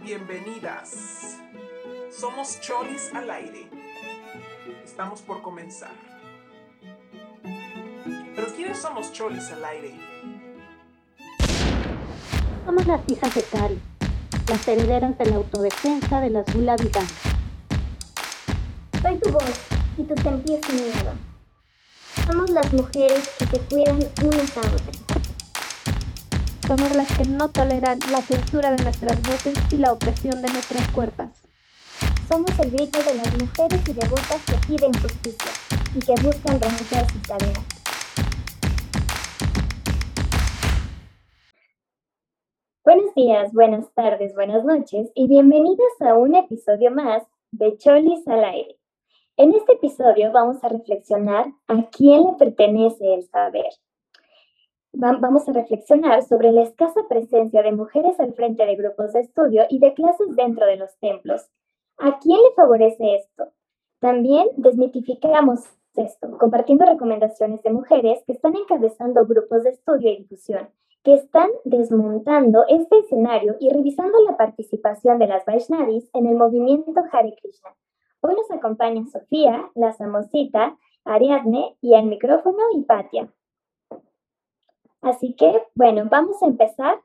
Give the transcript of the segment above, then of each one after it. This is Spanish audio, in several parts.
Bienvenidas. Somos Cholis al aire. Estamos por comenzar. Pero ¿quiénes somos Cholis al aire? Somos las hijas de Cari, las herederas de la autodefensa de las Gula Soy tu voz y tu sentir sin miedo. Somos las mujeres que te cuidan unas a otras. Somos las que no toleran la censura de nuestras voces y la opresión de nuestras cuerpos. Somos el grito de las mujeres y devotas que piden justicia y que buscan renunciar sus tareas. Buenos días, buenas tardes, buenas noches y bienvenidas a un episodio más de Cholis al aire. En este episodio vamos a reflexionar a quién le pertenece el saber vamos a reflexionar sobre la escasa presencia de mujeres al frente de grupos de estudio y de clases dentro de los templos. ¿A quién le favorece esto? También desmitificamos esto, compartiendo recomendaciones de mujeres que están encabezando grupos de estudio y difusión, que están desmontando este escenario y revisando la participación de las Vaishnavis en el movimiento Hare Krishna. Hoy nos acompañan Sofía, la Samosita, Ariadne y al micrófono Hipatia. Así que, bueno, vamos a empezar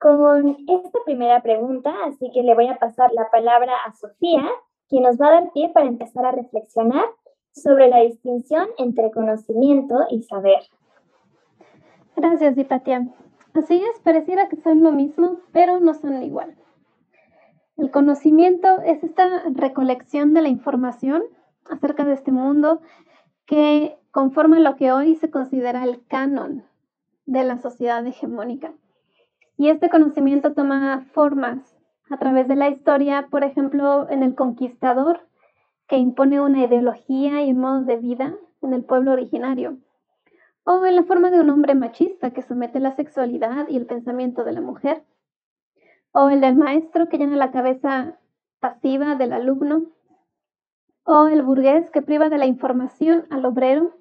con esta primera pregunta, así que le voy a pasar la palabra a Sofía, quien nos va a dar pie para empezar a reflexionar sobre la distinción entre conocimiento y saber. Gracias, Dipatia. Así es, pareciera que son lo mismo, pero no son igual. El conocimiento es esta recolección de la información acerca de este mundo que conforma lo que hoy se considera el canon de la sociedad hegemónica. Y este conocimiento toma formas a través de la historia, por ejemplo, en el conquistador, que impone una ideología y un modo de vida en el pueblo originario, o en la forma de un hombre machista que somete la sexualidad y el pensamiento de la mujer, o el del maestro que llena la cabeza pasiva del alumno, o el burgués que priva de la información al obrero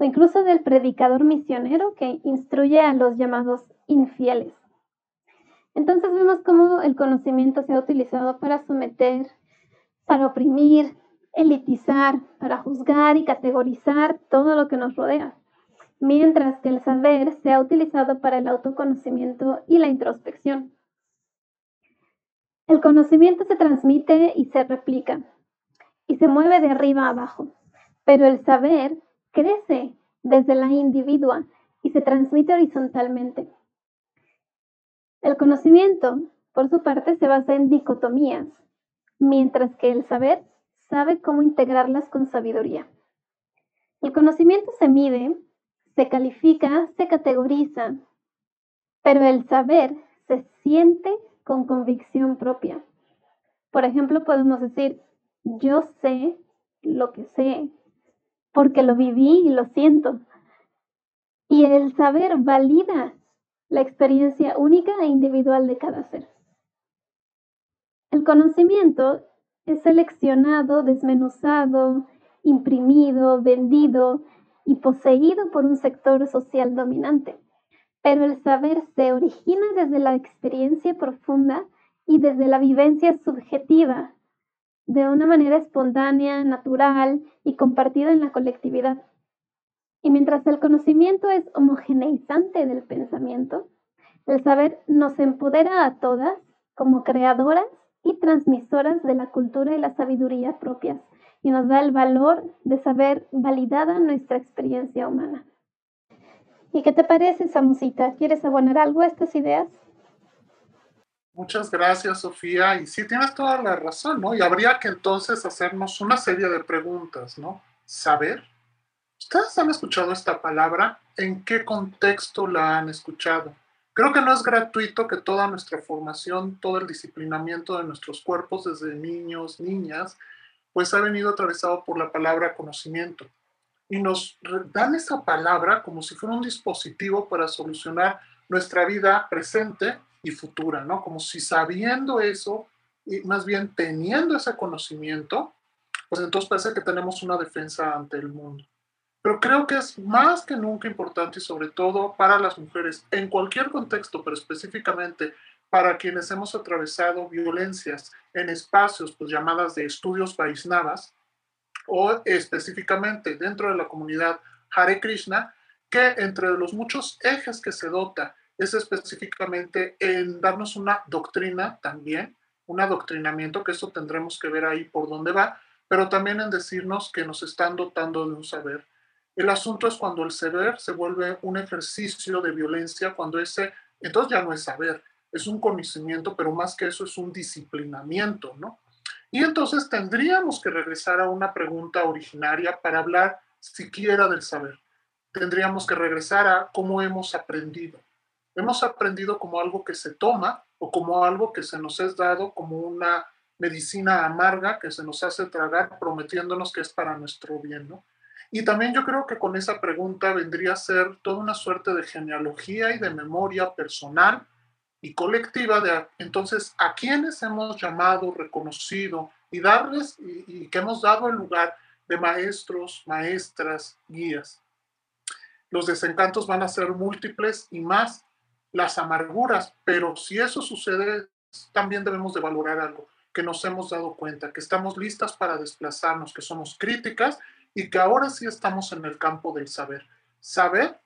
o incluso del predicador misionero que instruye a los llamados infieles. Entonces vemos cómo el conocimiento se ha utilizado para someter, para oprimir, elitizar, para juzgar y categorizar todo lo que nos rodea, mientras que el saber se ha utilizado para el autoconocimiento y la introspección. El conocimiento se transmite y se replica y se mueve de arriba a abajo, pero el saber crece desde la individua y se transmite horizontalmente. El conocimiento, por su parte, se basa en dicotomías, mientras que el saber sabe cómo integrarlas con sabiduría. El conocimiento se mide, se califica, se categoriza, pero el saber se siente con convicción propia. Por ejemplo, podemos decir, yo sé lo que sé, porque lo viví y lo siento. Y el saber valida la experiencia única e individual de cada ser. El conocimiento es seleccionado, desmenuzado, imprimido, vendido y poseído por un sector social dominante. Pero el saber se origina desde la experiencia profunda y desde la vivencia subjetiva de una manera espontánea, natural y compartida en la colectividad. Y mientras el conocimiento es homogeneizante del pensamiento, el saber nos empodera a todas como creadoras y transmisoras de la cultura y la sabiduría propias y nos da el valor de saber validada nuestra experiencia humana. ¿Y qué te parece, Samusita? ¿Quieres abonar algo a estas ideas? Muchas gracias, Sofía. Y sí, tienes toda la razón, ¿no? Y habría que entonces hacernos una serie de preguntas, ¿no? Saber. ¿Ustedes han escuchado esta palabra? ¿En qué contexto la han escuchado? Creo que no es gratuito que toda nuestra formación, todo el disciplinamiento de nuestros cuerpos desde niños, niñas, pues ha venido atravesado por la palabra conocimiento. Y nos dan esa palabra como si fuera un dispositivo para solucionar nuestra vida presente y futura, ¿no? Como si sabiendo eso, y más bien teniendo ese conocimiento, pues entonces parece que tenemos una defensa ante el mundo. pero creo que es más que nunca importante y sobre todo para las mujeres en cualquier contexto, pero específicamente para quienes hemos atravesado violencias en espacios pues llamadas de estudios Vaisnavas o específicamente dentro de la comunidad Hare Krishna, que entre los muchos ejes que se dota es específicamente en darnos una doctrina también, un adoctrinamiento, que eso tendremos que ver ahí por dónde va, pero también en decirnos que nos están dotando de un saber. El asunto es cuando el saber se vuelve un ejercicio de violencia, cuando ese, entonces ya no es saber, es un conocimiento, pero más que eso es un disciplinamiento, ¿no? Y entonces tendríamos que regresar a una pregunta originaria para hablar siquiera del saber. Tendríamos que regresar a cómo hemos aprendido. Hemos aprendido como algo que se toma o como algo que se nos es dado como una medicina amarga que se nos hace tragar prometiéndonos que es para nuestro bien, ¿no? Y también yo creo que con esa pregunta vendría a ser toda una suerte de genealogía y de memoria personal y colectiva de entonces a quienes hemos llamado, reconocido y darles y, que hemos dado el lugar de maestros, maestras, guías. Los desencantos van a ser múltiples y más las amarguras, pero si eso sucede, también debemos de valorar algo que nos hemos dado cuenta, que estamos listas para desplazarnos, que somos críticas y que ahora sí estamos en el campo del saber. Saber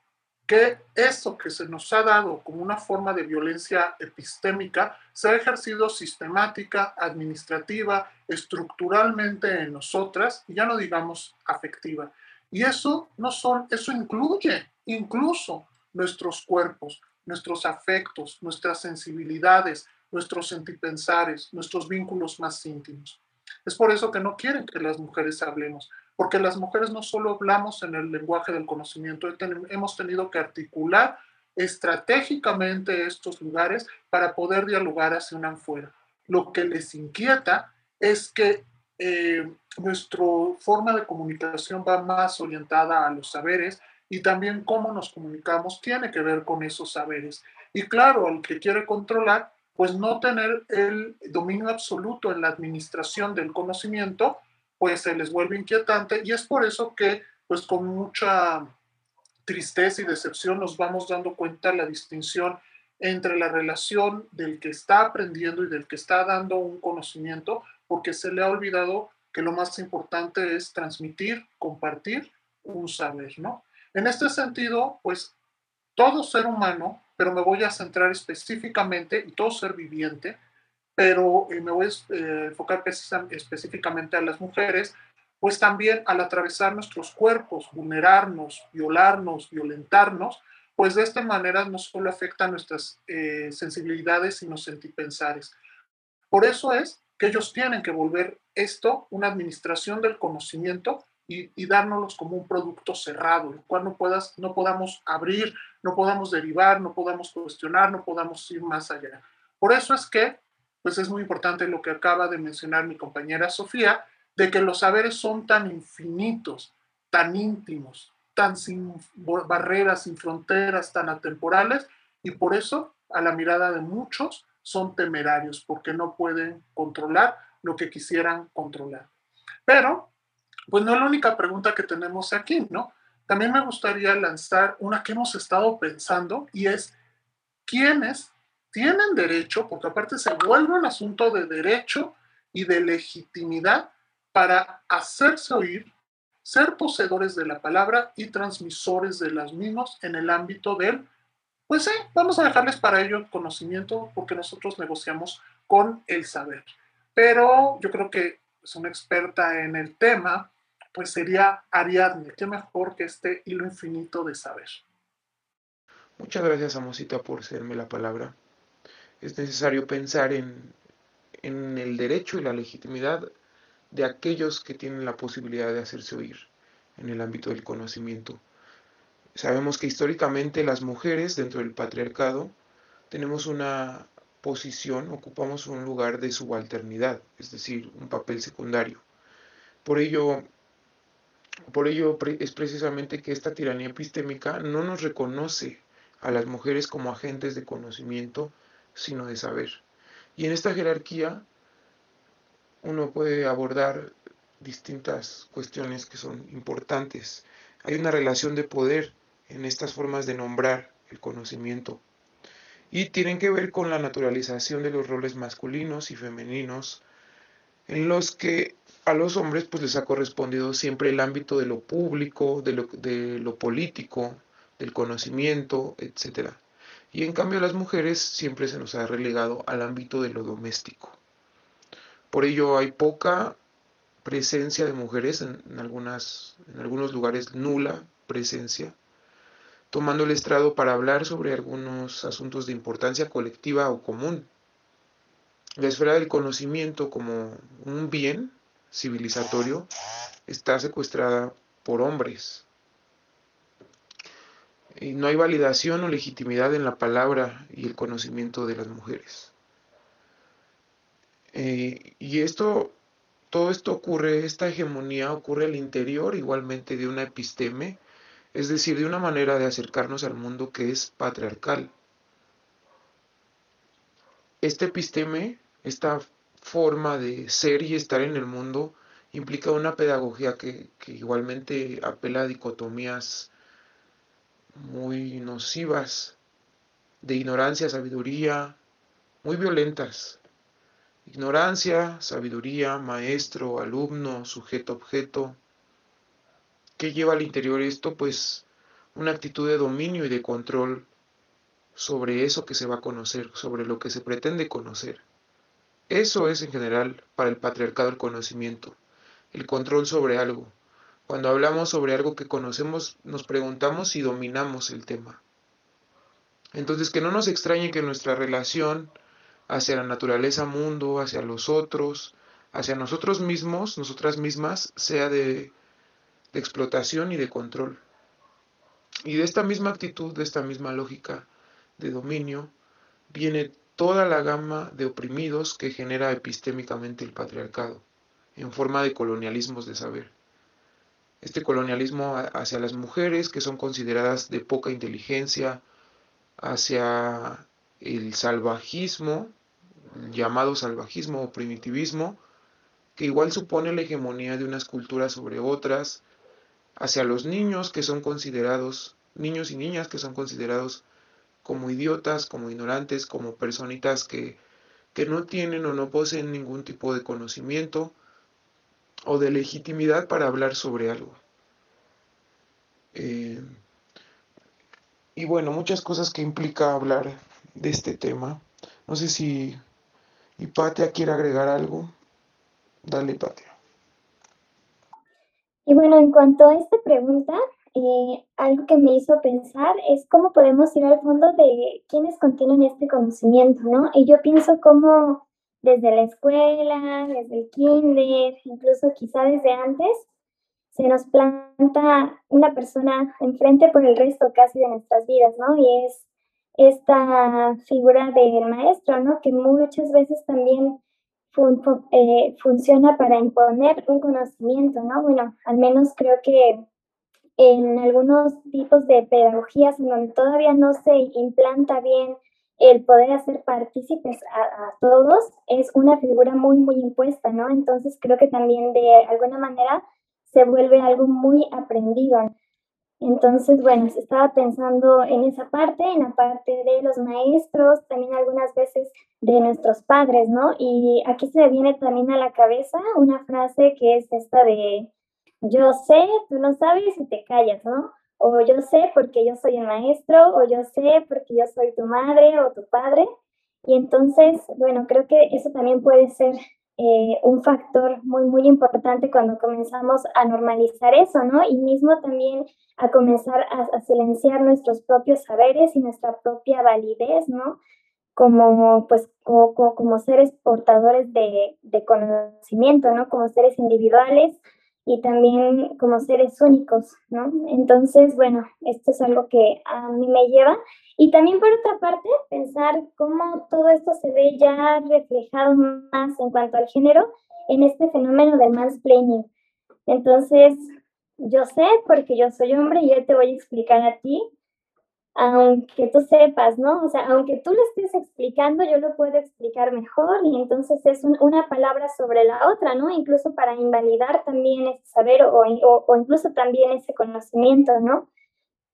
que eso que se nos ha dado como una forma de violencia epistémica se ha ejercido sistemática, administrativa, estructuralmente en nosotras, y ya no digamos afectiva. Y eso no son, eso incluye incluso nuestros cuerpos, nuestros afectos, nuestras sensibilidades, nuestros sentipensares, nuestros vínculos más íntimos. Es por eso que no quieren que las mujeres hablemos, porque las mujeres no solo hablamos en el lenguaje del conocimiento, hemos tenido que articular estratégicamente estos lugares para poder dialogar hacia una afuera. Lo que les inquieta es que eh, nuestra forma de comunicación va más orientada a los saberes y también cómo nos comunicamos tiene que ver con esos saberes. Y claro, el que quiere controlar pues no tener el dominio absoluto en la administración del conocimiento, pues se les vuelve inquietante y es por eso que pues con mucha tristeza y decepción nos vamos dando cuenta la distinción entre la relación del que está aprendiendo y del que está dando un conocimiento, porque se le ha olvidado que lo más importante es transmitir, compartir un saber, ¿no? En este sentido, pues todo ser humano pero me voy a centrar específicamente, y todo ser viviente, pero eh, me voy a eh, enfocar específicamente a las mujeres, pues también al atravesar nuestros cuerpos, vulnerarnos, violarnos, violentarnos, pues de esta manera no solo afecta nuestras eh, sensibilidades, sino sentipensares. Por eso es que ellos tienen que volver esto una administración del conocimiento y, y dárnoslos como un producto cerrado, el cual no, puedas, no podamos abrir, no podamos derivar, no podamos cuestionar, no podamos ir más allá. Por eso es que, pues es muy importante lo que acaba de mencionar mi compañera Sofía, de que los saberes son tan infinitos, tan íntimos, tan sin barreras, sin fronteras, tan atemporales, y por eso, a la mirada de muchos, son temerarios, porque no pueden controlar lo que quisieran controlar. Pero pues no es la única pregunta que tenemos aquí, ¿no? También me gustaría lanzar una que hemos estado pensando y es, ¿quiénes tienen derecho, porque aparte se vuelve un asunto de derecho y de legitimidad para hacerse oír, ser poseedores de la palabra y transmisores de las mismas en el ámbito del, pues sí, vamos a dejarles para ello conocimiento porque nosotros negociamos con el saber. Pero yo creo que es una experta en el tema, pues sería Ariadne. Qué mejor que este hilo infinito de saber. Muchas gracias, Amosita, por serme la palabra. Es necesario pensar en, en el derecho y la legitimidad de aquellos que tienen la posibilidad de hacerse oír en el ámbito del conocimiento. Sabemos que históricamente las mujeres dentro del patriarcado tenemos una posición, ocupamos un lugar de subalternidad, es decir, un papel secundario. Por ello, por ello es precisamente que esta tiranía epistémica no nos reconoce a las mujeres como agentes de conocimiento, sino de saber. Y en esta jerarquía uno puede abordar distintas cuestiones que son importantes Hay una relación de poder en estas formas de nombrar el conocimiento y tienen que ver con la naturalización de los roles masculinos y femeninos en los que a los hombres pues les ha correspondido siempre el ámbito de lo público, de lo, político, del conocimiento, etc. Y en cambio a las mujeres siempre se nos ha relegado al ámbito de lo doméstico. Por ello hay poca presencia de mujeres en, en algunos lugares, nula presencia, tomando el estrado para hablar sobre algunos asuntos de importancia colectiva o común. La esfera del conocimiento como un bien civilizatorio está secuestrada por hombres. Y no hay validación o legitimidad en la palabra y el conocimiento de las mujeres. Eh, y esto, todo esto ocurre, esta hegemonía ocurre al interior igualmente de una episteme, es decir, de una manera de acercarnos al mundo que es patriarcal. Este episteme, esta forma de ser y estar en el mundo implica una pedagogía que, igualmente apela a dicotomías muy nocivas, de ignorancia, sabiduría, muy violentas. Ignorancia, sabiduría, maestro, alumno, sujeto, objeto. ¿Qué lleva al interior esto? Pues una actitud de dominio y de control sobre eso que se va a conocer, sobre lo que se pretende conocer. Eso es en general para el patriarcado el conocimiento, el control sobre algo. Cuando hablamos sobre algo que conocemos, nos preguntamos si dominamos el tema. Entonces, que no nos extrañe que nuestra relación hacia la naturaleza mundo, hacia los otros, hacia nosotros mismos, nosotras mismas, sea de, de explotación y de control. Y de esta misma actitud, de esta misma lógica de dominio, viene toda la gama de oprimidos que genera epistémicamente el patriarcado, en forma de colonialismos de saber. Este colonialismo hacia las mujeres, que son consideradas de poca inteligencia, hacia el salvajismo, llamado salvajismo o primitivismo, que igual supone la hegemonía de unas culturas sobre otras, hacia los niños que son considerados, niños y niñas que son considerados como idiotas, como ignorantes, como personitas que, que no tienen o no poseen ningún tipo de conocimiento o de legitimidad para hablar sobre algo. Eh, y bueno, muchas cosas que implica hablar de este tema. No sé si Hipatia quiere agregar algo. Dale, Hipatia. Y bueno, en cuanto a esta pregunta, eh, algo que me hizo pensar es cómo podemos ir al fondo de quiénes contienen este conocimiento, ¿no? Y yo pienso cómo desde la escuela, desde el kinder, incluso quizá desde antes, se nos planta una persona enfrente por el resto casi de nuestras vidas, ¿no? Y es esta figura del maestro, ¿no? Que muchas veces también eh, funciona para imponer un conocimiento, ¿no? Bueno, al menos creo que en algunos tipos de pedagogías en donde todavía no se implanta bien el poder hacer partícipes a, todos, es una figura muy, muy impuesta, ¿no? Entonces creo que también de alguna manera se vuelve algo muy aprendido. Entonces, bueno, estaba pensando en esa parte, en la parte de los maestros, también algunas veces de nuestros padres, ¿no? Y aquí se viene también a la cabeza una frase que es esta de yo sé, tú no sabes y te callas, ¿no? O yo sé porque yo soy el maestro, o yo sé porque yo soy tu madre o tu padre. Y entonces, bueno, creo que eso también puede ser eh, un factor muy, muy importante cuando comenzamos a normalizar eso, ¿no? Y mismo también a comenzar a, silenciar nuestros propios saberes y nuestra propia validez, ¿no? Como, pues, como, como seres portadores de, de conocimiento, ¿no? Como seres individuales y también como seres únicos, ¿no? Entonces, bueno, esto es algo que a mí me lleva. Y también por otra parte, pensar cómo todo esto se ve ya reflejado más en cuanto al género en este fenómeno del mansplaining. Entonces, yo sé porque yo soy hombre y yo te voy a explicar a ti aunque tú sepas, ¿no? O sea, aunque tú lo estés explicando, yo lo puedo explicar mejor y entonces es una palabra sobre la otra, ¿no? Incluso para invalidar también ese saber o, incluso también ese conocimiento, ¿no?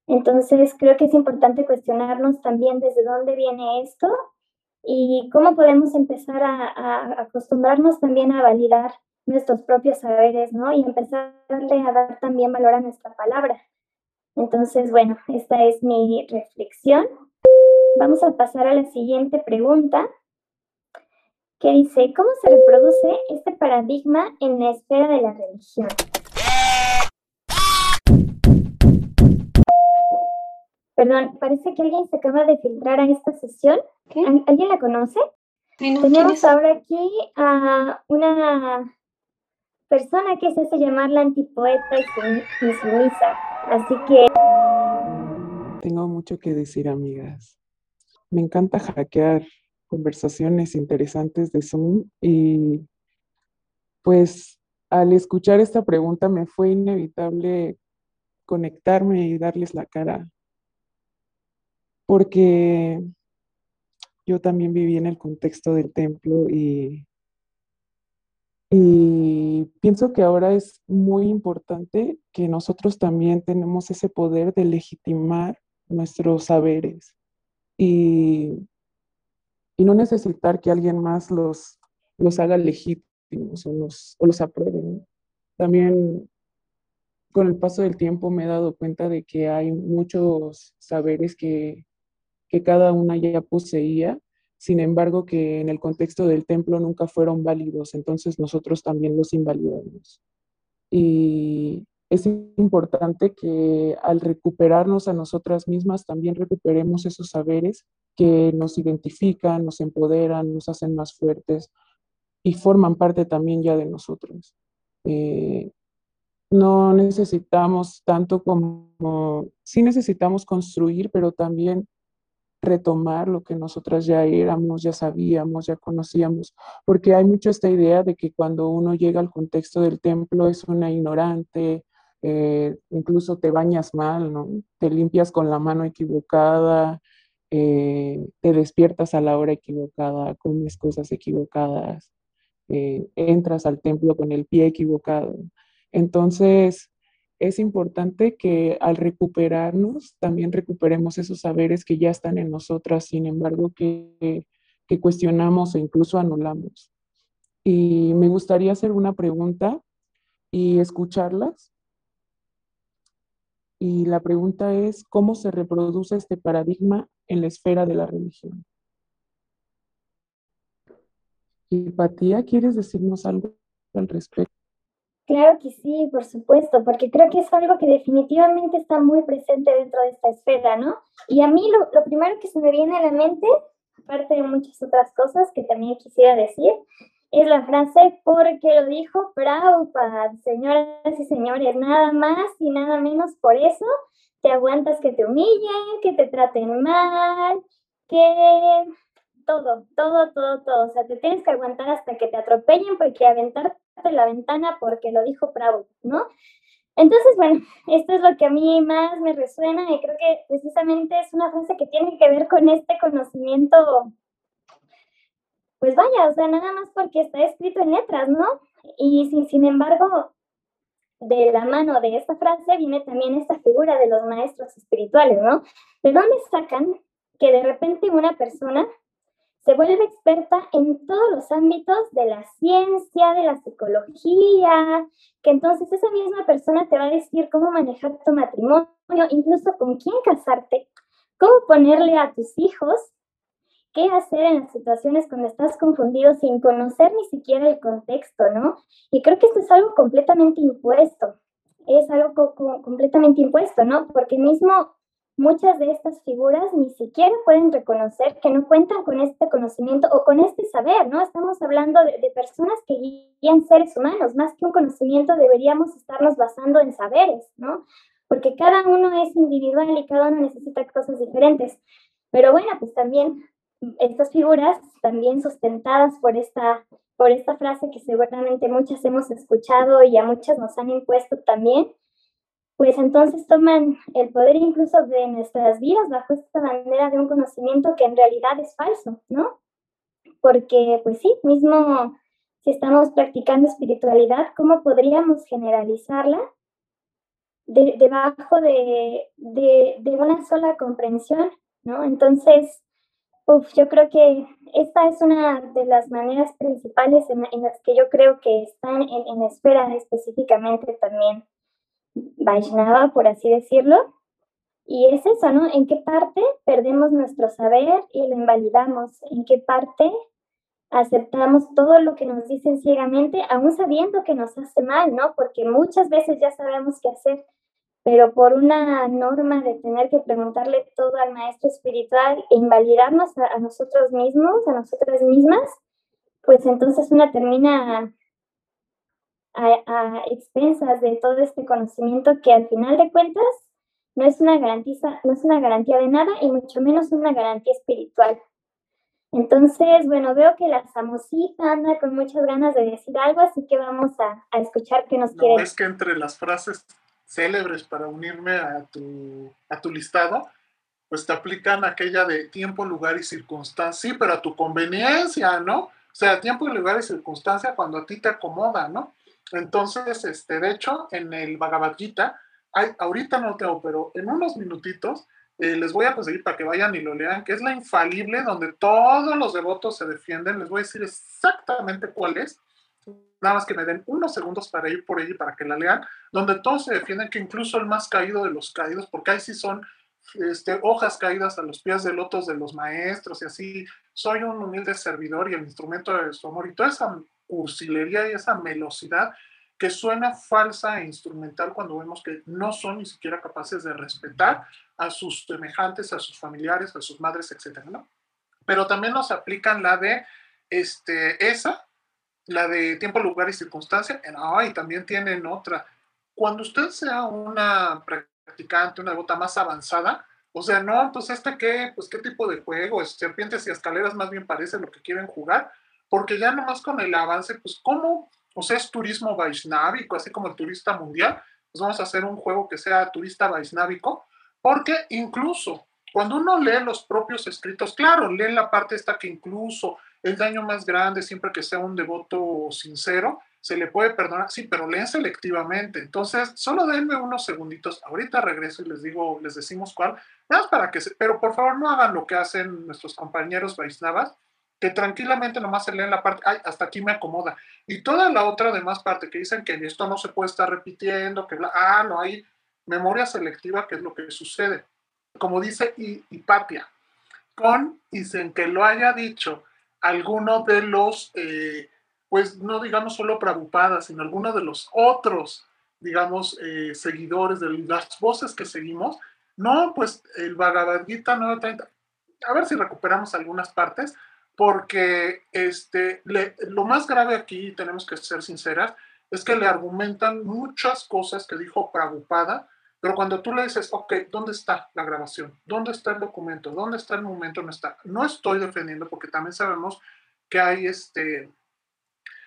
Entonces creo que es importante cuestionarnos también desde dónde viene esto y cómo podemos empezar a, a acostumbrarnos también a validar nuestros propios saberes, ¿no? Y empezarle a dar también valor a nuestra palabra. Entonces, bueno, esta es mi reflexión. Vamos a pasar a la siguiente pregunta, que dice, ¿cómo se reproduce este paradigma en la esfera de la religión? Perdón, parece que alguien se acaba de filtrar a esta sesión. ¿Alguien la conoce? Tenemos ahora aquí a una persona que se hace llamar la antipoeta y sumisa. Así que... Tengo mucho que decir, amigas. Me encanta hackear conversaciones interesantes de Zoom y pues al escuchar esta pregunta me fue inevitable conectarme y darles la cara porque yo también viví en el contexto del templo y y pienso que ahora es muy importante que nosotros también tenemos ese poder de legitimar nuestros saberes y, y no necesitar que alguien más los, los haga legítimos o los, o los apruebe. También con el paso del tiempo me he dado cuenta de que hay muchos saberes que, que cada una ya poseía sin embargo que en el contexto del templo nunca fueron válidos, entonces nosotros también los invalidamos. Y es importante que al recuperarnos a nosotras mismas también recuperemos esos saberes que nos identifican, nos empoderan, nos hacen más fuertes y forman parte también ya de nosotros. Eh, no necesitamos tanto como, sí necesitamos construir, pero también retomar lo que nosotras ya éramos, ya sabíamos, ya conocíamos, porque hay mucho esta idea de que cuando uno llega al contexto del templo es una ignorante, eh, incluso te bañas mal, ¿no? Te limpias con la mano equivocada, eh, te despiertas a la hora equivocada, comes cosas equivocadas, eh, entras al templo con el pie equivocado. Entonces, es importante que al recuperarnos también recuperemos esos saberes que ya están en nosotras, sin embargo, que, cuestionamos e incluso anulamos. Y me gustaría hacer una pregunta y escucharlas. Y la pregunta es, ¿cómo se reproduce este paradigma en la esfera de la religión? Y Patía, ¿quieres decirnos algo al respecto? Claro que sí, por supuesto, porque creo que es algo que definitivamente está muy presente dentro de esta esfera, ¿no? Y a mí lo, lo primero que se me viene a la mente, aparte de muchas otras cosas que también quisiera decir, es la frase porque lo dijo Prabhupada, señoras y señores, nada más y nada menos por eso te aguantas que te humillen, que te traten mal, que todo, todo, todo, todo. O sea, te tienes que aguantar hasta que te atropellen porque aventarte la ventana porque lo dijo Bravo, ¿no? Entonces, bueno, esto es lo que a mí más me resuena y creo que precisamente es una frase que tiene que ver con este conocimiento, pues vaya, o sea, nada más porque está escrito en letras, ¿no? Y sin, sin embargo, de la mano de esta frase viene también esta figura de los maestros espirituales, ¿no? ¿De dónde sacan que de repente una persona se vuelve experta en todos los ámbitos de la ciencia, de la psicología, que entonces esa misma persona te va a decir cómo manejar tu matrimonio, incluso con quién casarte, cómo ponerle a tus hijos, qué hacer en las situaciones cuando estás confundido sin conocer ni siquiera el contexto, ¿no? Y creo que esto es algo completamente impuesto, es algo completamente impuesto, ¿no? Porque mismo muchas de estas figuras ni siquiera pueden reconocer que no cuentan con este conocimiento o con este saber, ¿no? Estamos hablando de, personas que guían seres humanos, más que un conocimiento deberíamos estarnos basando en saberes, ¿no? Porque cada uno es individual y cada uno necesita cosas diferentes. Pero bueno, pues también estas figuras, también sustentadas por esta, por esta frase que seguramente muchas hemos escuchado y a muchas nos han impuesto también, pues entonces toman el poder incluso de nuestras vidas bajo esta bandera de un conocimiento que en realidad es falso, ¿no? Porque, pues sí, mismo si estamos practicando espiritualidad, ¿cómo podríamos generalizarla debajo de, de, una sola comprensión, ¿no? Entonces, uf, yo creo que esta es una de las maneras principales en, las que yo creo que están en, en esfera específicamente también Vaishnava, por así decirlo. Y es eso, ¿no? ¿En qué parte perdemos nuestro saber y lo invalidamos? ¿En qué parte aceptamos todo lo que nos dicen ciegamente, aún sabiendo que nos hace mal, ¿no? Porque muchas veces ya sabemos qué hacer, pero por una norma de tener que preguntarle todo al maestro espiritual e invalidarnos a, a nosotros mismos, a nosotras mismas, pues entonces una termina a, expensas de todo este conocimiento que al final de cuentas no es una garantía, no es una garantía de nada y mucho menos una garantía espiritual. Entonces, bueno, veo que la Samosita anda con muchas ganas de decir algo, así que vamos a, a escuchar qué nos quiere. Es que entre las frases célebres para unirme a tu, a tu listado, pues te aplican aquella de tiempo, lugar y circunstancia, sí, pero a tu conveniencia, ¿no? O sea, tiempo, lugar y circunstancia cuando a ti te acomoda, ¿no? Entonces, este, de hecho, en el Bhagavad Gita, hay, ahorita no tengo, pero en unos minutitos eh, les voy a conseguir para que vayan y lo lean, que es la infalible donde todos los devotos se defienden. Les voy a decir exactamente cuál es. Nada más que me den unos segundos para ir por ella para que la lean, donde todos se defienden, que incluso el más caído de los caídos, porque ahí sí son este, hojas caídas a los pies de lotos de los maestros y así, soy un humilde servidor y el instrumento de su amor y toda esa cursilería y esa melosidad que suena falsa e instrumental cuando vemos que no son ni siquiera capaces de respetar a sus semejantes, a sus familiares, a sus madres, etc. ¿no? Pero también nos aplican la de este, esa, la de tiempo, lugar y circunstancia, y también tienen otra. Cuando usted sea una practicante, una devota más avanzada, o sea, no, pues este qué, pues qué tipo de juego, serpientes y escaleras más bien parece lo que quieren jugar, porque ya nomás con el avance, pues cómo, o sea, es turismo vaisnávico, así como el turista mundial, pues vamos a hacer un juego que sea turista vaisnávico, porque incluso cuando uno lee los propios escritos, claro, lee la parte esta que incluso el daño más grande, siempre que sea un devoto sincero, se le puede perdonar, sí, pero leen selectivamente. Entonces, solo denme unos segunditos. Ahorita regreso y les digo, les decimos cuál. Nada más para que se, pero por favor no hagan lo que hacen nuestros compañeros Vaisnavas, que tranquilamente nomás se leen la parte, ay, hasta aquí me acomoda. Y toda la otra demás parte que dicen que esto no se puede estar repitiendo, que ah, no hay memoria selectiva, que es lo que sucede. Como dice Hipatia, con y sin que lo haya dicho alguno de los, eh, pues no digamos solo Prabhupada, sino alguno de los otros, digamos, eh, seguidores de las voces que seguimos, no, pues el Bhagavad Gita 930, a ver si recuperamos algunas partes, porque este, lo más grave aquí, tenemos que ser sinceras, es que le argumentan muchas cosas que dijo Prabhupada, pero cuando tú le dices, ok, ¿dónde está la grabación? ¿Dónde está el documento? ¿Dónde está el momento? No está. No estoy defendiendo porque también sabemos que hay este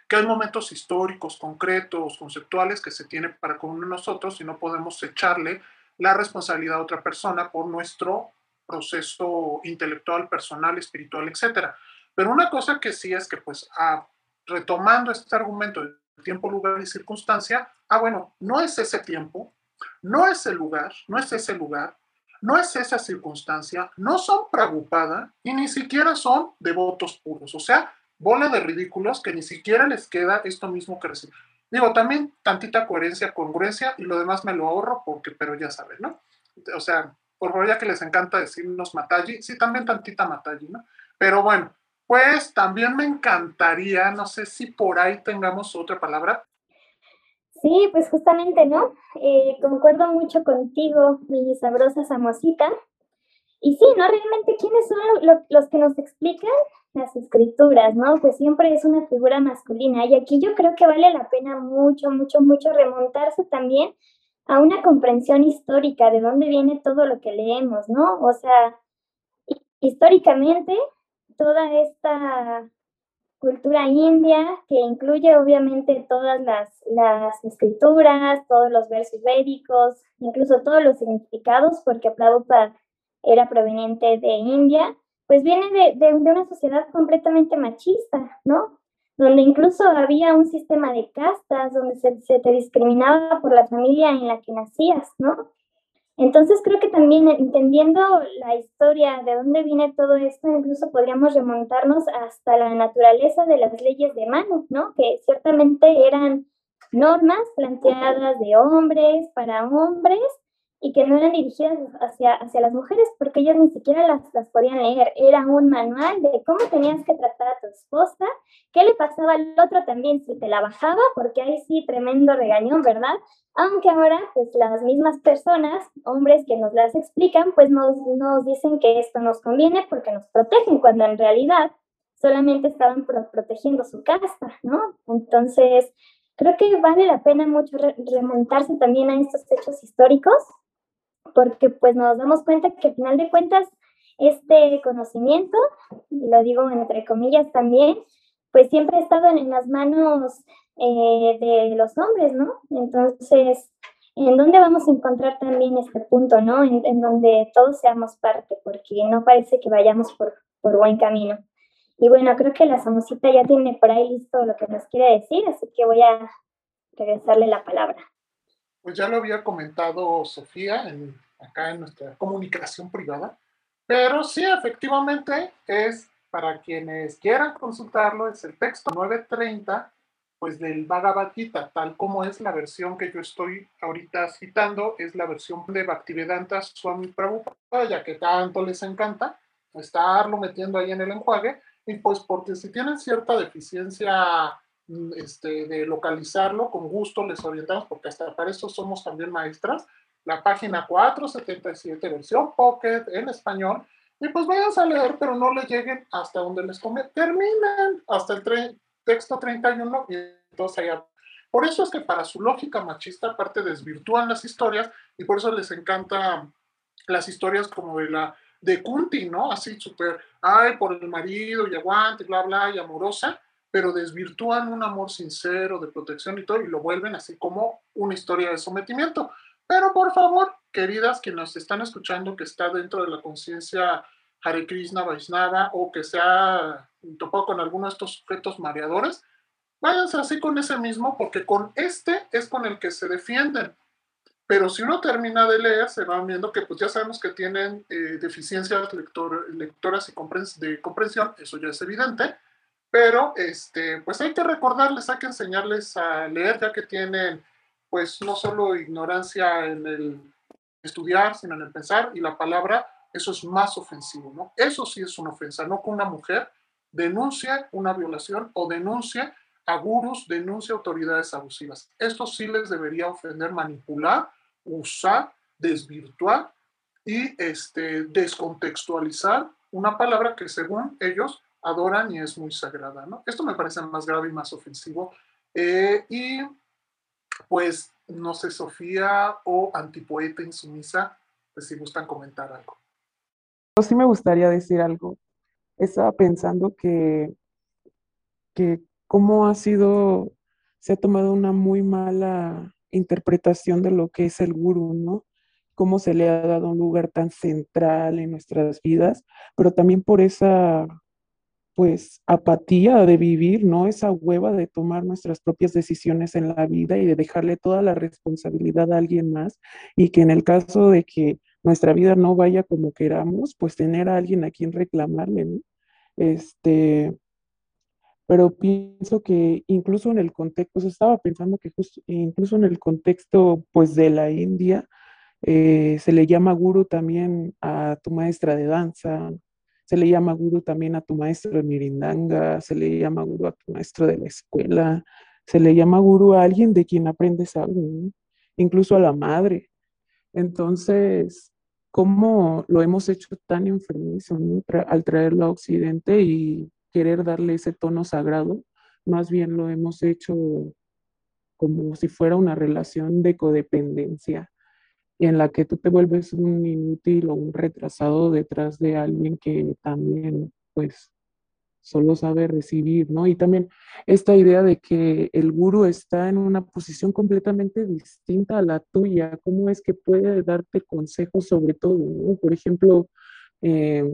que hay momentos históricos, concretos, conceptuales que se tiene para con nosotros y no podemos echarle la responsabilidad a otra persona por nuestro proceso intelectual, personal, espiritual, etcétera. Pero una cosa que sí es que, pues, ah, retomando este argumento de tiempo, lugar y circunstancia, ah, bueno, no es ese tiempo, no es el lugar, no es ese lugar, no es esa circunstancia, no son preocupada y ni siquiera son devotos puros. O sea, bola de ridículos que ni siquiera les queda esto mismo que. Digo, también tantita coherencia, congruencia y lo demás me lo ahorro porque, pero ya saben, ¿no? O sea, por favor, que les encanta decirnos Mataji, sí, también tantita Mataji, ¿no? Pero bueno, pues también me encantaría, no sé si por ahí tengamos otra palabra. Sí, pues justamente, ¿no? Eh, concuerdo mucho contigo, mi sabrosa Samosita. Y sí, ¿no? Realmente, ¿quiénes son los que nos explican las escrituras, ¿no? Pues siempre es una figura masculina. Y aquí yo creo que vale la pena mucho, mucho, mucho remontarse también a una comprensión histórica de dónde viene todo lo que leemos, ¿no? O sea, históricamente toda esta cultura india, que incluye obviamente todas las, las escrituras, todos los versos védicos, incluso todos los significados, porque Prabhupada era proveniente de India, pues viene de, de, una sociedad completamente machista, ¿no? Donde incluso había un sistema de castas, donde se, se te discriminaba por la familia en la que nacías, ¿no? Entonces creo que también entendiendo la historia de dónde viene todo esto, incluso podríamos remontarnos hasta la naturaleza de las leyes de mano, ¿no? Que ciertamente eran normas planteadas de hombres para hombres y que no eran dirigidas hacia, hacia las mujeres porque ellas ni siquiera las, las podían leer. Era un manual de cómo tenías que tratar a tu esposa, qué le pasaba al otro también si te la bajaba, porque ahí sí, tremendo regañón, ¿verdad? Aunque ahora, pues las mismas personas, hombres que nos las explican, pues nos, nos dicen que esto nos conviene porque nos protegen, cuando en realidad solamente estaban pro protegiendo su casta, ¿no? Entonces, creo que vale la pena mucho re remontarse también a estos hechos históricos porque pues nos damos cuenta que al final de cuentas este conocimiento, y lo digo entre comillas también, pues siempre ha estado en, las manos eh, de los hombres, ¿no? Entonces, ¿en dónde vamos a encontrar también este punto, ¿no? En, en donde todos seamos parte, porque no parece que vayamos por, por buen camino. Y bueno, creo que la Samusita ya tiene por ahí listo lo que nos quiere decir, así que voy a regresarle la palabra. Pues ya lo había comentado Sofía en, acá en nuestra comunicación privada, pero sí, efectivamente, es para quienes quieran consultarlo, es el texto 930, pues del Bhagavad Gita, tal como es la versión que yo estoy ahorita citando, es la versión de Bhaktivedanta Swami Prabhupada, ya que tanto les encanta estarlo metiendo ahí en el enjuague, y pues porque si tienen cierta deficiencia este, de localizarlo, con gusto les orientamos, porque hasta para eso somos también maestras. La página 477, versión Pocket en español. Y pues vayan a leer, pero no le lleguen hasta donde les come. Terminen hasta el texto 31 y entonces allá. Por eso es que para su lógica machista, aparte desvirtúan las historias y por eso les encanta las historias como de la de Kunti, ¿no? Así súper, ay, por el marido y aguante, bla, bla, y amorosa pero desvirtúan un amor sincero de protección y todo y lo vuelven así como una historia de sometimiento. Pero por favor, queridas que nos están escuchando, que está dentro de la conciencia Hare Krishna Vaisnava o que se ha topado con alguno de estos sujetos mareadores, váyanse así con ese mismo, porque con este es con el que se defienden. Pero si uno termina de leer, se van viendo que pues ya sabemos que tienen eh, deficiencias lector, lectoras y de comprensión, eso ya es evidente, pero este, pues hay que recordarles, hay que enseñarles a leer, ya que tienen pues no solo ignorancia en el estudiar, sino en el pensar, y la palabra, eso es más ofensivo, ¿no? Eso sí es una ofensa, no que una mujer denuncie una violación o denuncie a gurus, denuncie autoridades abusivas. Esto sí les debería ofender, manipular, usar, desvirtuar y este, descontextualizar una palabra que según ellos adoran y es muy sagrada, ¿no? Esto me parece más grave y más ofensivo. Eh, y pues, no sé, Sofía o antipoeta insumisa, pues si gustan comentar algo. Sí me gustaría decir algo. Estaba pensando que, que cómo ha sido, se ha tomado una muy mala interpretación de lo que es el gurú, ¿no? Cómo se le ha dado un lugar tan central en nuestras vidas, pero también por esa pues apatía de vivir, ¿no? Esa hueva de tomar nuestras propias decisiones en la vida y de dejarle toda la responsabilidad a alguien más y que en el caso de que nuestra vida no vaya como queramos, pues tener a alguien a quien reclamarle, ¿no? Este, pero pienso que incluso en el contexto, pues estaba pensando que incluso en el contexto, pues de la India, eh, se le llama guru también a tu maestra de danza, se le llama guru también a tu maestro de mirindanga, se le llama guru a tu maestro de la escuela, se le llama guru a alguien de quien aprendes algo, incluso a la madre. Entonces, ¿cómo lo hemos hecho tan enfermizo al traerlo a Occidente y querer darle ese tono sagrado? Más bien lo hemos hecho como si fuera una relación de codependencia en la que tú te vuelves un inútil o un retrasado detrás de alguien que también, pues, solo sabe recibir, ¿no? Y también esta idea de que el guru está en una posición completamente distinta a la tuya, ¿cómo es que puede darte consejos sobre todo. Por ejemplo, eh,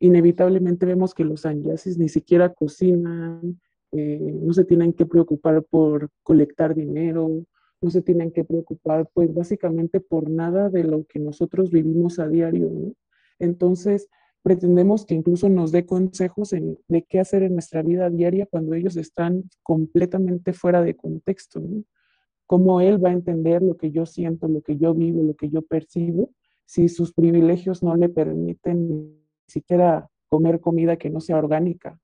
inevitablemente vemos que los sanyasis ni siquiera cocinan, eh, no se tienen que preocupar por colectar dinero, no se tienen que preocupar, pues básicamente por nada de lo que nosotros vivimos a diario, ¿no? Entonces, pretendemos que incluso nos dé consejos de qué hacer en nuestra vida diaria cuando ellos están completamente fuera de contexto, ¿no? Cómo él va a entender lo que yo siento, lo que yo vivo, lo que yo percibo, si sus privilegios no le permiten ni siquiera comer comida que no sea orgánica.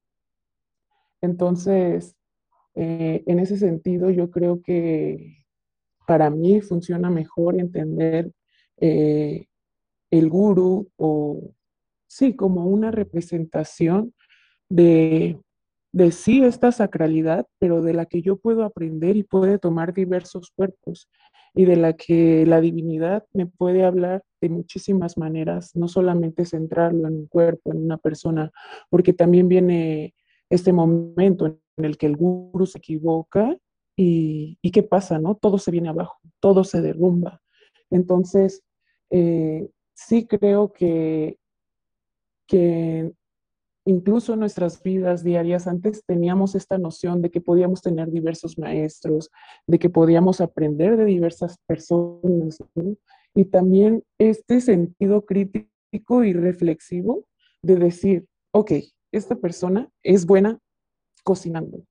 Entonces, eh, en ese sentido, yo creo que para mí funciona mejor entender eh, el guru o sí, como una representación de, de sí esta sacralidad, pero de la que yo puedo aprender y puede tomar diversos cuerpos y de la que la divinidad me puede hablar de muchísimas maneras, no solamente centrarlo en un cuerpo, en una persona, porque también viene este momento en el que el guru se equivoca y, qué pasa, ¿no? Todo se viene abajo, todo se derrumba. Entonces, eh, sí creo que que incluso en nuestras vidas diarias antes teníamos esta noción de que podíamos tener diversos maestros, de que podíamos aprender de diversas personas, y también este sentido crítico y reflexivo de decir, ok, esta persona es buena cocinando,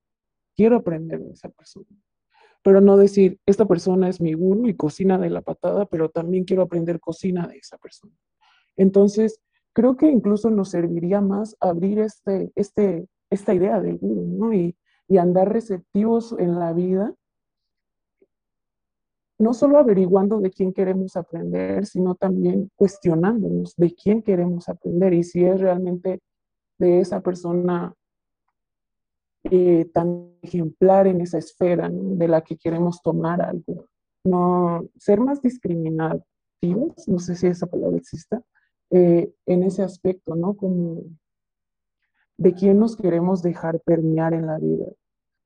quiero aprender de esa persona. Pero no decir, esta persona es mi guru y cocina de la patada, pero también quiero aprender cocina de esa persona. Entonces, creo que incluso nos serviría más abrir este, este, esta idea del guru, ¿no? Y, y andar receptivos en la vida, no solo averiguando de quién queremos aprender, sino también cuestionándonos de quién queremos aprender y si es realmente de esa persona eh, tan ejemplar en esa esfera de la que queremos tomar algo. No, ser más discriminativos, no sé si esa palabra exista, eh, en ese aspecto, ¿no? Como de quién nos queremos dejar permear en la vida,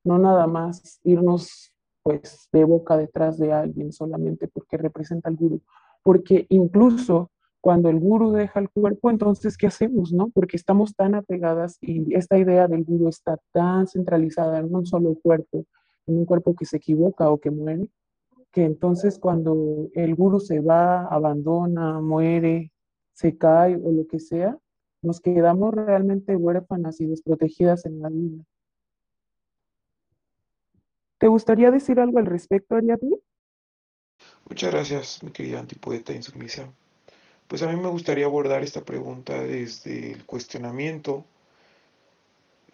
no nada más irnos pues de boca detrás de alguien solamente porque representa al gurú, porque incluso cuando el gurú deja el cuerpo, entonces, ¿qué hacemos, no? Porque estamos tan apegadas y esta idea del gurú está tan centralizada en un solo cuerpo, en un cuerpo que se equivoca o que muere, que entonces cuando el gurú se va, abandona, muere, se cae o lo que sea, nos quedamos realmente huérfanas y desprotegidas en la vida. ¿Te gustaría decir algo al respecto, Ariadne? Muchas gracias, mi querida antipoeta insumisa. Pues a mí me gustaría abordar esta pregunta desde el cuestionamiento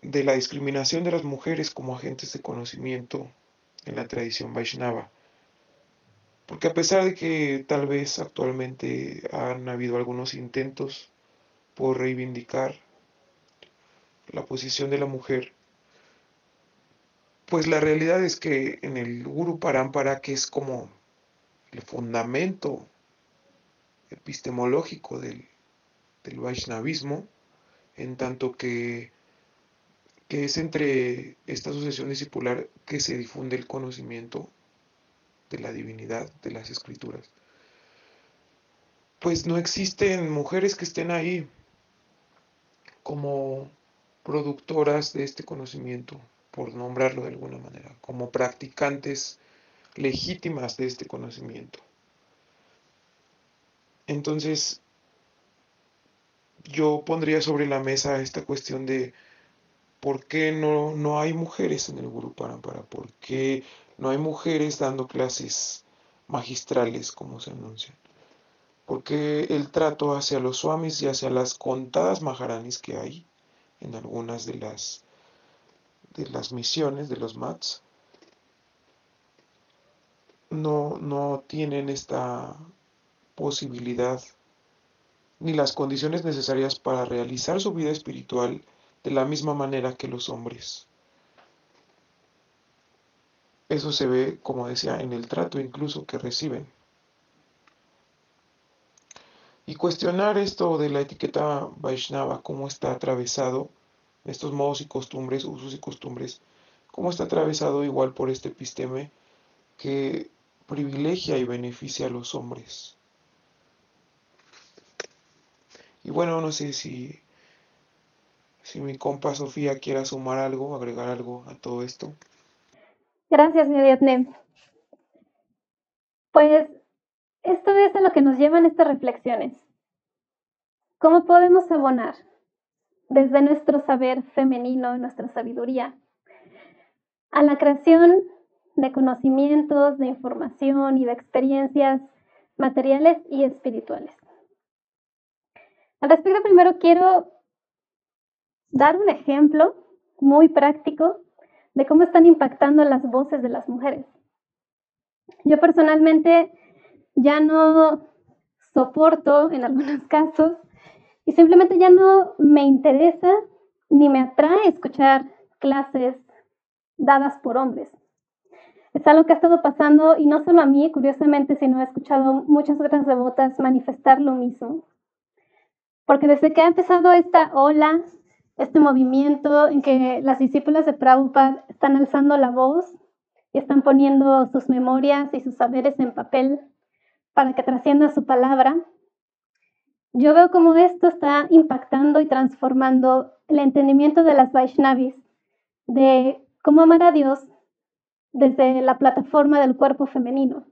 de la discriminación de las mujeres como agentes de conocimiento en la tradición Vaishnava. Porque a pesar de que tal vez actualmente han habido algunos intentos por reivindicar la posición de la mujer, pues la realidad es que en el Guru Parampara, que es como el fundamento epistemológico del, del Vaishnavismo, en tanto que, que es entre esta sucesión discipular que se difunde el conocimiento de la divinidad de las escrituras, pues no existen mujeres que estén ahí como productoras de este conocimiento, por nombrarlo de alguna manera, como practicantes legítimas de este conocimiento. Entonces, yo pondría sobre la mesa esta cuestión de por qué no, no hay mujeres en el Guru Parampara, por qué no hay mujeres dando clases magistrales como se anuncian. Porque el trato hacia los swamis y hacia las contadas maharanis que hay en algunas de las, de las misiones de los mats no, no tienen esta posibilidad ni las condiciones necesarias para realizar su vida espiritual de la misma manera que los hombres. Eso se ve, como decía, en el trato incluso que reciben. Y cuestionar esto de la etiqueta Vaishnava, cómo está atravesado estos modos y costumbres, usos y costumbres, cómo está atravesado igual por este episteme que privilegia y beneficia a los hombres. Y bueno, no sé si, si mi compa Sofía quiera sumar algo, agregar algo a todo esto. Gracias, Ariadne. Pues esto es a lo que nos llevan estas reflexiones. ¿Cómo podemos abonar desde nuestro saber femenino, nuestra sabiduría, a la creación de conocimientos, de información y de experiencias materiales y espirituales? Al respecto, primero quiero dar un ejemplo muy práctico de cómo están impactando las voces de las mujeres. Yo personalmente ya no soporto en algunos casos y simplemente ya no me interesa ni me atrae escuchar clases dadas por hombres. Es algo que ha estado pasando y no solo a mí, curiosamente, sino he escuchado muchas otras devotas manifestar lo mismo. Porque desde que ha empezado esta ola, este movimiento en que las discípulas de Prabhupada están alzando la voz y están poniendo sus memorias y sus saberes en papel para que trascienda su palabra, yo veo cómo esto está impactando y transformando el entendimiento de las Vaishnavis, de cómo amar a Dios desde la plataforma del cuerpo femenino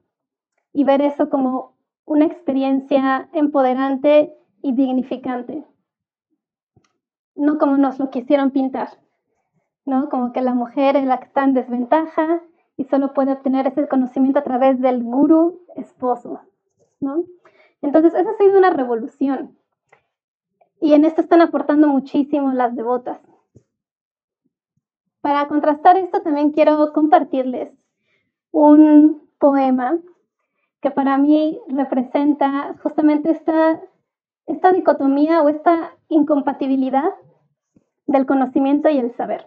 y ver eso como una experiencia empoderante y dignificante. No como nos lo quisieron pintar, ¿no? Como que la mujer es la que está en desventaja y solo puede obtener ese conocimiento a través del guru esposo, ¿no? Entonces, esa ha sido una revolución. Y en esto están aportando muchísimo las devotas. Para contrastar esto, también quiero compartirles un poema que para mí representa justamente esta esta dicotomía o esta incompatibilidad del conocimiento y el saber.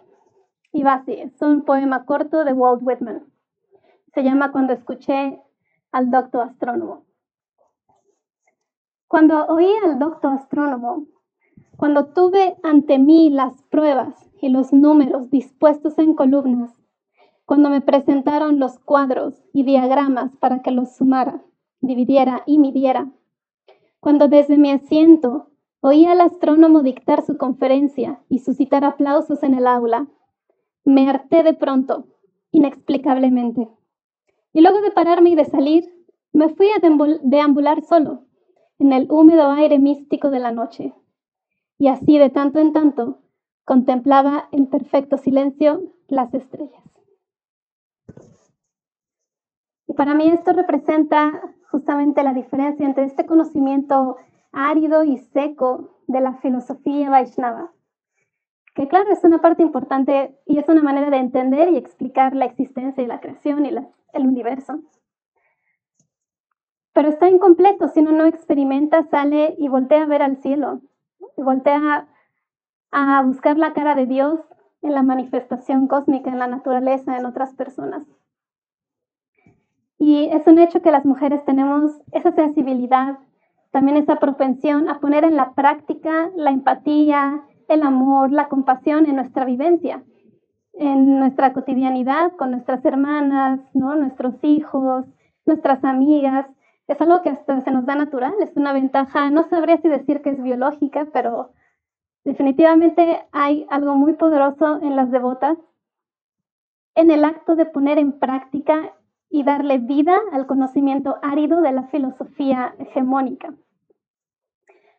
Y va así, es un poema corto de Walt Whitman. Se llama Cuando escuché al doctor astrónomo. Cuando oí al doctor astrónomo, cuando tuve ante mí las pruebas y los números dispuestos en columnas, cuando me presentaron los cuadros y diagramas para que los sumara, dividiera y midiera, cuando desde mi asiento oí al astrónomo dictar su conferencia y suscitar aplausos en el aula, me harté de pronto, inexplicablemente. Y luego de pararme y de salir, me fui a deambular solo, en el húmedo aire místico de la noche. Y así de tanto en tanto, contemplaba en perfecto silencio las estrellas. Y para mí esto representa justamente la diferencia entre este conocimiento árido y seco de la filosofía Vaishnava, que claro es una parte importante y es una manera de entender y explicar la existencia y la creación y el universo. Pero está incompleto si uno no experimenta, sale y voltea a ver al cielo, y voltea a buscar la cara de Dios en la manifestación cósmica, en la naturaleza, en otras personas. Y es un hecho que las mujeres tenemos esa sensibilidad, también esa propensión a poner en la práctica la empatía, el amor, la compasión en nuestra vivencia, en nuestra cotidianidad con nuestras hermanas, ¿no? nuestros hijos, nuestras amigas. Es algo que hasta se nos da natural, es una ventaja, no sabría si decir que es biológica, pero definitivamente hay algo muy poderoso en las devotas en el acto de poner en práctica y darle vida al conocimiento árido de la filosofía hegemónica.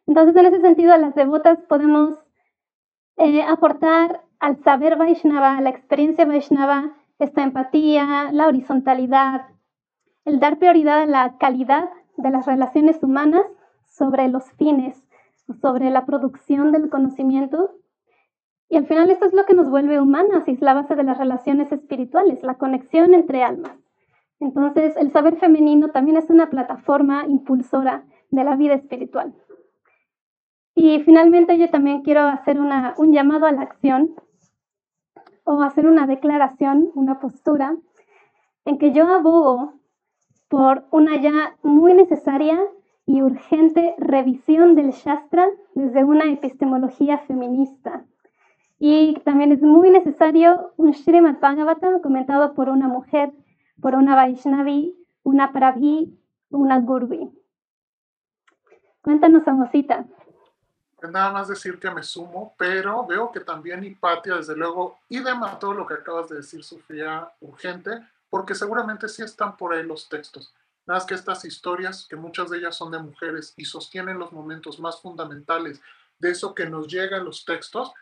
Entonces, en ese sentido, las devotas podemos eh, aportar al saber Vaishnava, la experiencia Vaishnava, esta empatía, la horizontalidad, el dar prioridad a la calidad de las relaciones humanas sobre los fines, sobre la producción del conocimiento. Y al final esto es lo que nos vuelve humanas y es la base de las relaciones espirituales, la conexión entre almas. Entonces, el saber femenino también es una plataforma impulsora de la vida espiritual. Y finalmente yo también quiero hacer un llamado a la acción o hacer una declaración, una postura, en que yo abogo por una ya muy necesaria y urgente revisión del Shastra desde una epistemología feminista. Y también es muy necesario un Srimad Bhagavatam comentado por una mujer, por una Vaishnavi, una Prabhi, una Gurvi. Cuéntanos, Amosita. Nada más decir que me sumo, pero veo que también Hipatia, desde luego, y de todo lo que acabas de decir, Sofía, urgente, porque seguramente sí están por ahí los textos. Nada más que estas historias, que muchas de ellas son de mujeres y sostienen los momentos más fundamentales de eso que nos llega en los textos,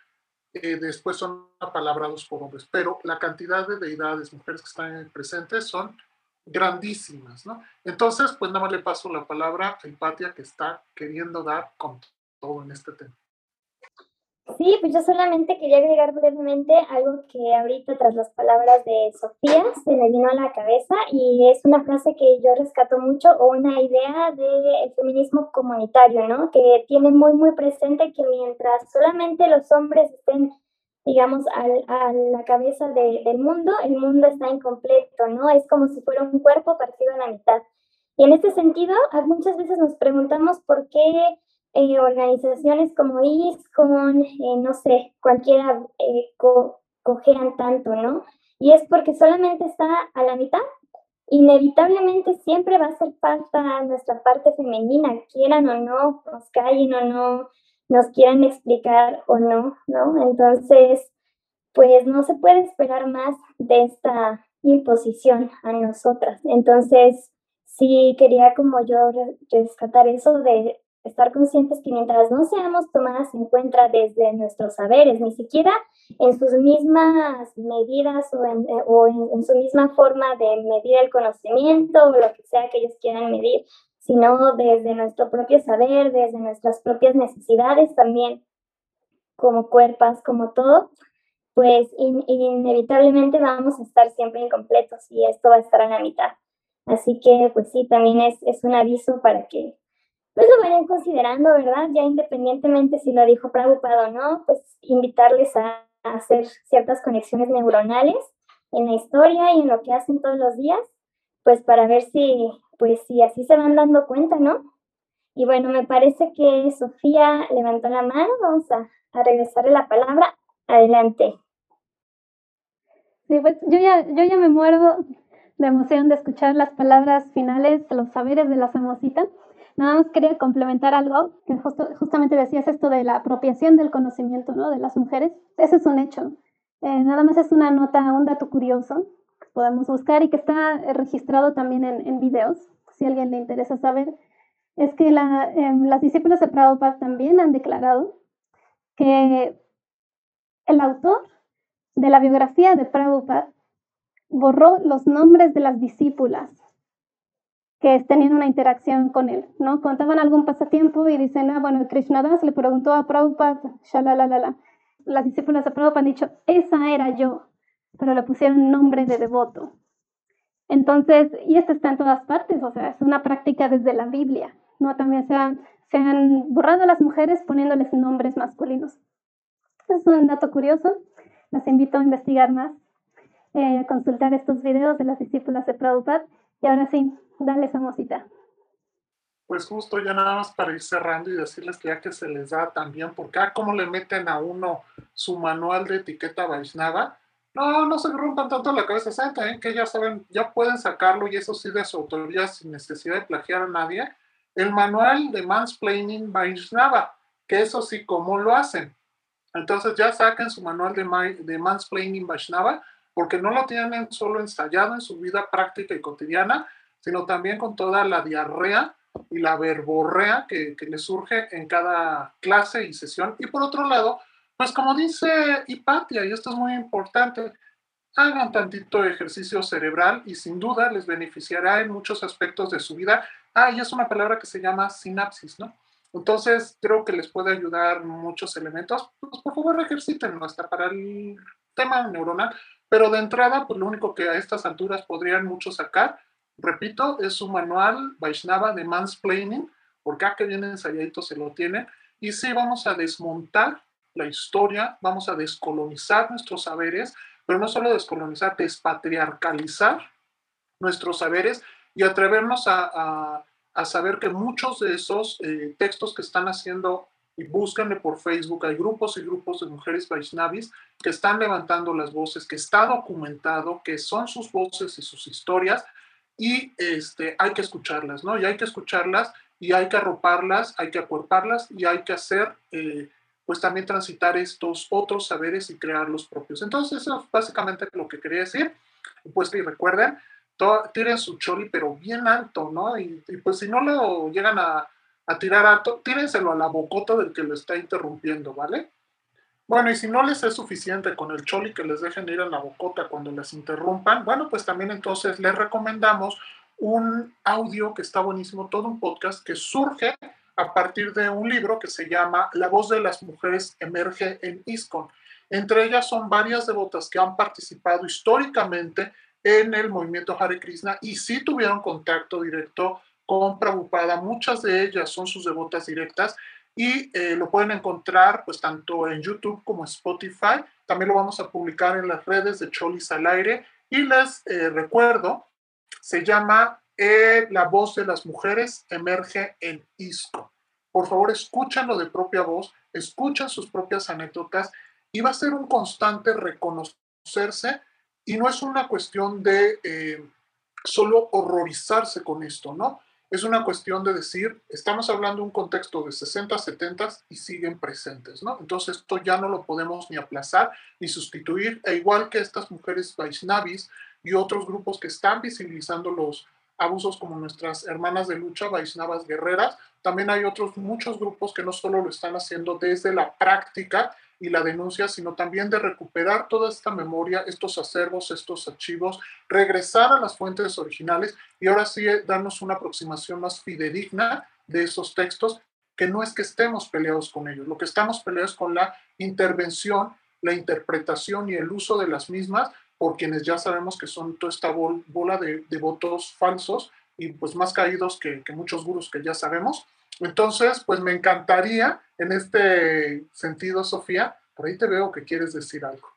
eh, después son apalabrados por hombres. Pero la cantidad de deidades, mujeres que están presentes, son grandísimas, ¿no? Entonces, pues nada más le paso la palabra a Hipatia que está queriendo dar con todo en este tema. Sí, pues yo solamente quería agregar brevemente algo que ahorita tras las palabras de Sofía se me vino a la cabeza y es una frase que yo rescato mucho o una idea del feminismo comunitario, ¿no? Que tiene muy, muy presente que mientras solamente los hombres estén, digamos, a la cabeza del mundo, el mundo está incompleto, ¿no? Es como si fuera un cuerpo partido a la mitad. Y en este sentido, muchas veces nos preguntamos por qué eh, organizaciones como ISCON, eh, no sé, cualquiera eh, cojean tanto, ¿no? Y es porque solamente está a la mitad. Inevitablemente siempre va a ser falta nuestra parte femenina, quieran o no, nos callen o no, nos quieran explicar o no, ¿no? Entonces, pues no se puede esperar más de esta imposición a nosotras. Entonces, sí quería como yo rescatar eso de estar conscientes que mientras no seamos tomadas en cuenta desde nuestros saberes, ni siquiera en sus mismas medidas o, en, eh, su misma forma de medir el conocimiento o lo que sea que ellos quieran medir, sino desde nuestro propio saber, desde nuestras propias necesidades también, como cuerpos, como todo, pues inevitablemente vamos a estar siempre incompletos y esto va a estar a la mitad. Así que, pues sí, también es, es un aviso para que pues lo vayan considerando, ¿verdad? Ya independientemente si lo dijo Prabhupada o no, pues invitarles a, hacer ciertas conexiones neuronales en la historia y en lo que hacen todos los días, pues para ver si, pues si así se van dando cuenta, ¿no? Y bueno, me parece que Sofía levantó la mano, vamos a, a regresarle la palabra. Adelante. Sí, pues yo ya, yo ya me muerdo de emoción de escuchar las palabras finales, los saberes de la samosita. Nada más quería complementar algo, que justamente decías esto de la apropiación del conocimiento ¿no? de las mujeres. Ese es un hecho. Eh, nada más es una nota, un dato curioso que podemos buscar y que está registrado también en, videos, si a alguien le interesa saber. Es que em, las discípulas de Prabhupada también han declarado que el autor de la biografía de Prabhupada borró los nombres de las discípulas que tenían una interacción con él, ¿no? Contaban algún pasatiempo y dicen, ah, bueno, Krishnadas le preguntó a Prabhupada, la Las discípulas de Prabhupada han dicho, esa era yo, pero le pusieron nombre de devoto. Entonces, y esto está en todas partes, o sea, es una práctica desde la Biblia, ¿no? También se han, se han borrado a las mujeres poniéndoles nombres masculinos. Es un dato curioso, las invito a investigar más, eh, a consultar estos videos de las discípulas de Prabhupada. Y ahora sí, Dale, Samosita. Pues justo ya nada más para ir cerrando y decirles que ya que se les da también, porque ah, cómo le meten a uno su manual de etiqueta Vaishnava, no, no se rompan tanto la cabeza, saben también que ya saben, ya pueden sacarlo y eso sí de su autoría sin necesidad de plagiar a nadie, el manual de Mansplaining Vaishnava, que eso sí, ¿cómo lo hacen? Entonces ya saquen su manual de, de Mansplaining Vaishnava, porque no lo tienen solo ensayado en su vida práctica y cotidiana, sino también con toda la diarrea y la verborrea que, que le surge en cada clase y sesión. Y por otro lado, pues como dice Hipatia, y esto es muy importante, hagan tantito ejercicio cerebral y sin duda les beneficiará en muchos aspectos de su vida. Ah, y es una palabra que se llama sinapsis, ¿no? Entonces, creo que les puede ayudar muchos elementos. Pues por favor, ejerciten hasta para el tema neuronal. Pero de entrada, pues lo único que a estas alturas podrían muchos sacar Repito, es un manual Vaishnava de mansplaining, porque acá que viene ensayadito se lo tiene. Y sí, vamos a desmontar la historia, vamos a descolonizar nuestros saberes, pero no solo descolonizar, despatriarcalizar nuestros saberes y atrevernos a, a, saber que muchos de esos eh, textos que están haciendo y búsquenle por Facebook. Hay grupos y grupos de mujeres Vaishnavis que están levantando las voces, que está documentado, que son sus voces y sus historias y este, hay que escucharlas, ¿no? Y hay que escucharlas y hay que arroparlas, hay que acuerparlas y hay que hacer, eh, pues también transitar estos otros saberes y crear los propios. Entonces, eso es básicamente lo que quería decir. Pues y recuerden, tiren su choli, pero bien alto, ¿no? Y, pues si no lo llegan a, a, tirar alto, tírenselo a la bocota del que lo está interrumpiendo, ¿vale? Bueno, y si no les es suficiente con el choli que les dejen ir a la bocota cuando les interrumpan, bueno, pues también entonces les recomendamos un audio que está buenísimo, todo un podcast que surge a partir de un libro que se llama La voz de las mujeres emerge en ISCON. Entre ellas son varias devotas que han participado históricamente en el movimiento Hare Krishna y sí tuvieron contacto directo con Prabhupada. Muchas de ellas son sus devotas directas y eh, lo pueden encontrar pues tanto en YouTube como en Spotify. También lo vamos a publicar en las redes de Cholis al aire y les eh, recuerdo, se llama eh, La voz de las mujeres emerge en ISCO. Por favor, escúchanlo de propia voz, escuchan sus propias anécdotas y va a ser un constante reconocerse y no es una cuestión de eh, solo horrorizarse con esto, ¿no? Es una cuestión de decir, estamos hablando de un contexto de 60, 70 y siguen presentes, ¿no? Entonces esto ya no lo podemos ni aplazar ni sustituir, e igual que estas mujeres Vaishnavis y otros grupos que están visibilizando los abusos como nuestras hermanas de lucha, Vaishnavas guerreras, también hay otros muchos grupos que no solo lo están haciendo desde la práctica, y la denuncia, sino también de recuperar toda esta memoria, estos acervos, estos archivos, regresar a las fuentes originales y ahora sí eh, darnos una aproximación más fidedigna de esos textos, que no es que estemos peleados con ellos, lo que estamos peleados con la intervención, la interpretación y el uso de las mismas por quienes ya sabemos que son toda esta bola de, votos falsos y pues más caídos que, que muchos gurus que ya sabemos entonces, pues me encantaría en este sentido, Sofía, por ahí te veo que quieres decir algo.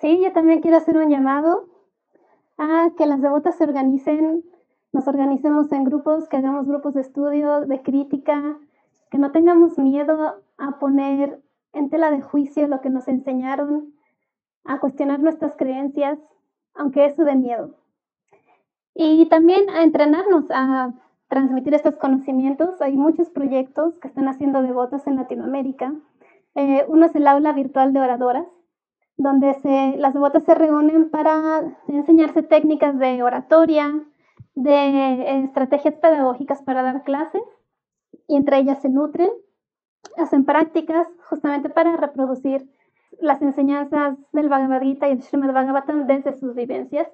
Sí, yo también quiero hacer un llamado a que las devotas se organicen, nos organicemos en grupos, que hagamos grupos de estudio, de crítica, que no tengamos miedo a poner en tela de juicio lo que nos enseñaron, a cuestionar nuestras creencias, aunque eso de miedo. Y también a entrenarnos a transmitir estos conocimientos. Hay muchos proyectos que están haciendo devotas en Latinoamérica. Eh, uno es el aula virtual de oradoras, donde las devotas se reúnen para enseñarse técnicas de oratoria, de estrategias pedagógicas para dar clases, y entre ellas se nutren, hacen prácticas justamente para reproducir las enseñanzas del Bhagavad Gita y el Srimad Bhagavatam desde sus vivencias.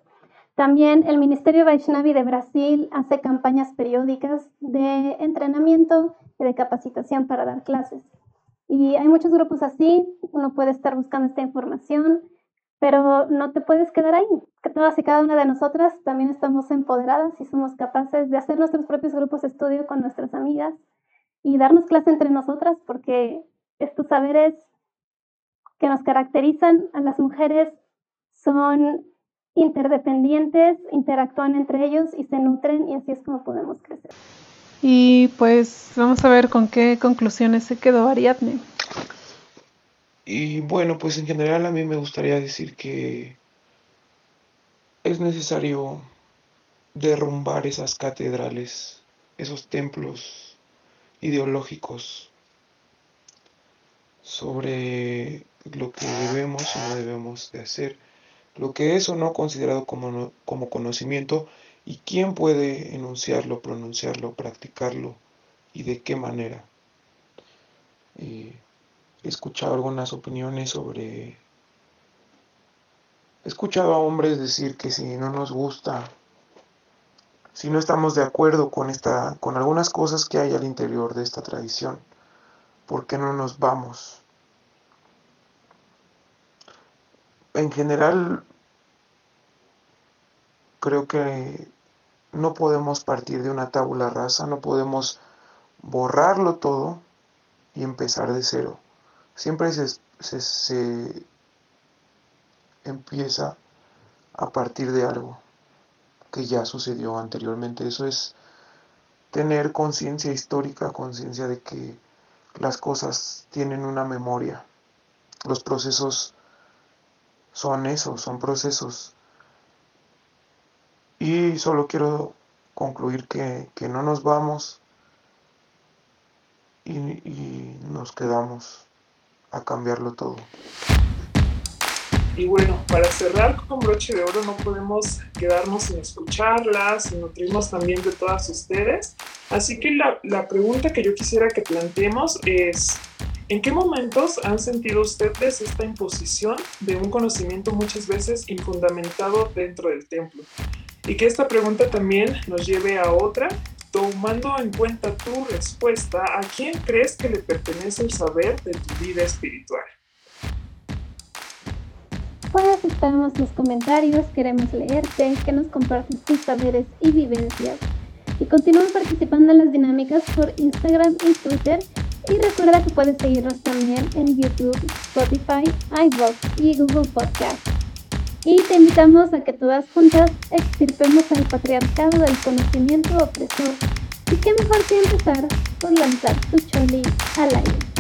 También el Ministerio Vaishnavi de Brasil hace campañas periódicas de entrenamiento y de capacitación para dar clases. Y hay muchos grupos así, uno puede estar buscando esta información, pero no te puedes quedar ahí. Todas y cada una de nosotras también estamos empoderadas y somos capaces de hacer nuestros propios grupos de estudio con nuestras amigas y darnos clase entre nosotras, porque estos saberes que nos caracterizan a las mujeres son interdependientes, interactúan entre ellos y se nutren y así es como podemos crecer. Y pues vamos a ver con qué conclusiones se quedó Ariadne. Y bueno, pues en general a mí me gustaría decir que es necesario derrumbar esas catedrales, esos templos ideológicos sobre lo que debemos y no debemos de hacer lo que es o no considerado como, como conocimiento y quién puede enunciarlo, pronunciarlo, practicarlo y de qué manera. he escuchado algunas opiniones sobre... He escuchado a hombres decir que si no nos gusta, si no estamos de acuerdo con, esta, con algunas cosas que hay al interior de esta tradición, ¿por qué no nos vamos? en general creo que no podemos partir de una tabula rasa, no podemos borrarlo todo y empezar de cero. Siempre se, se, empieza a partir de algo que ya sucedió anteriormente. Eso es tener conciencia histórica, conciencia de que las cosas tienen una memoria. Los procesos son eso, son procesos. Y solo quiero concluir que, no nos vamos y, y nos quedamos a cambiarlo todo. Y bueno, para cerrar con broche de oro no podemos quedarnos sin escucharlas, sin nutrirnos también de todas ustedes. Así que la, la pregunta que yo quisiera que planteemos es, ¿en qué momentos han sentido ustedes esta imposición de un conocimiento muchas veces infundamentado dentro del templo? Y que esta pregunta también nos lleve a otra, tomando en cuenta tu respuesta, ¿a quién crees que le pertenece el saber de tu vida espiritual? Esperamos los comentarios, queremos leerte, que nos compartas tus saberes y vivencias. Y continúa participando en las dinámicas por Instagram y Twitter. Y recuerda que puedes seguirnos también en YouTube, Spotify, iVoox y Google Podcast. Y te invitamos a que todas juntas extirpemos al patriarcado del conocimiento opresor. Y qué mejor que empezar por lanzar tu choli al aire.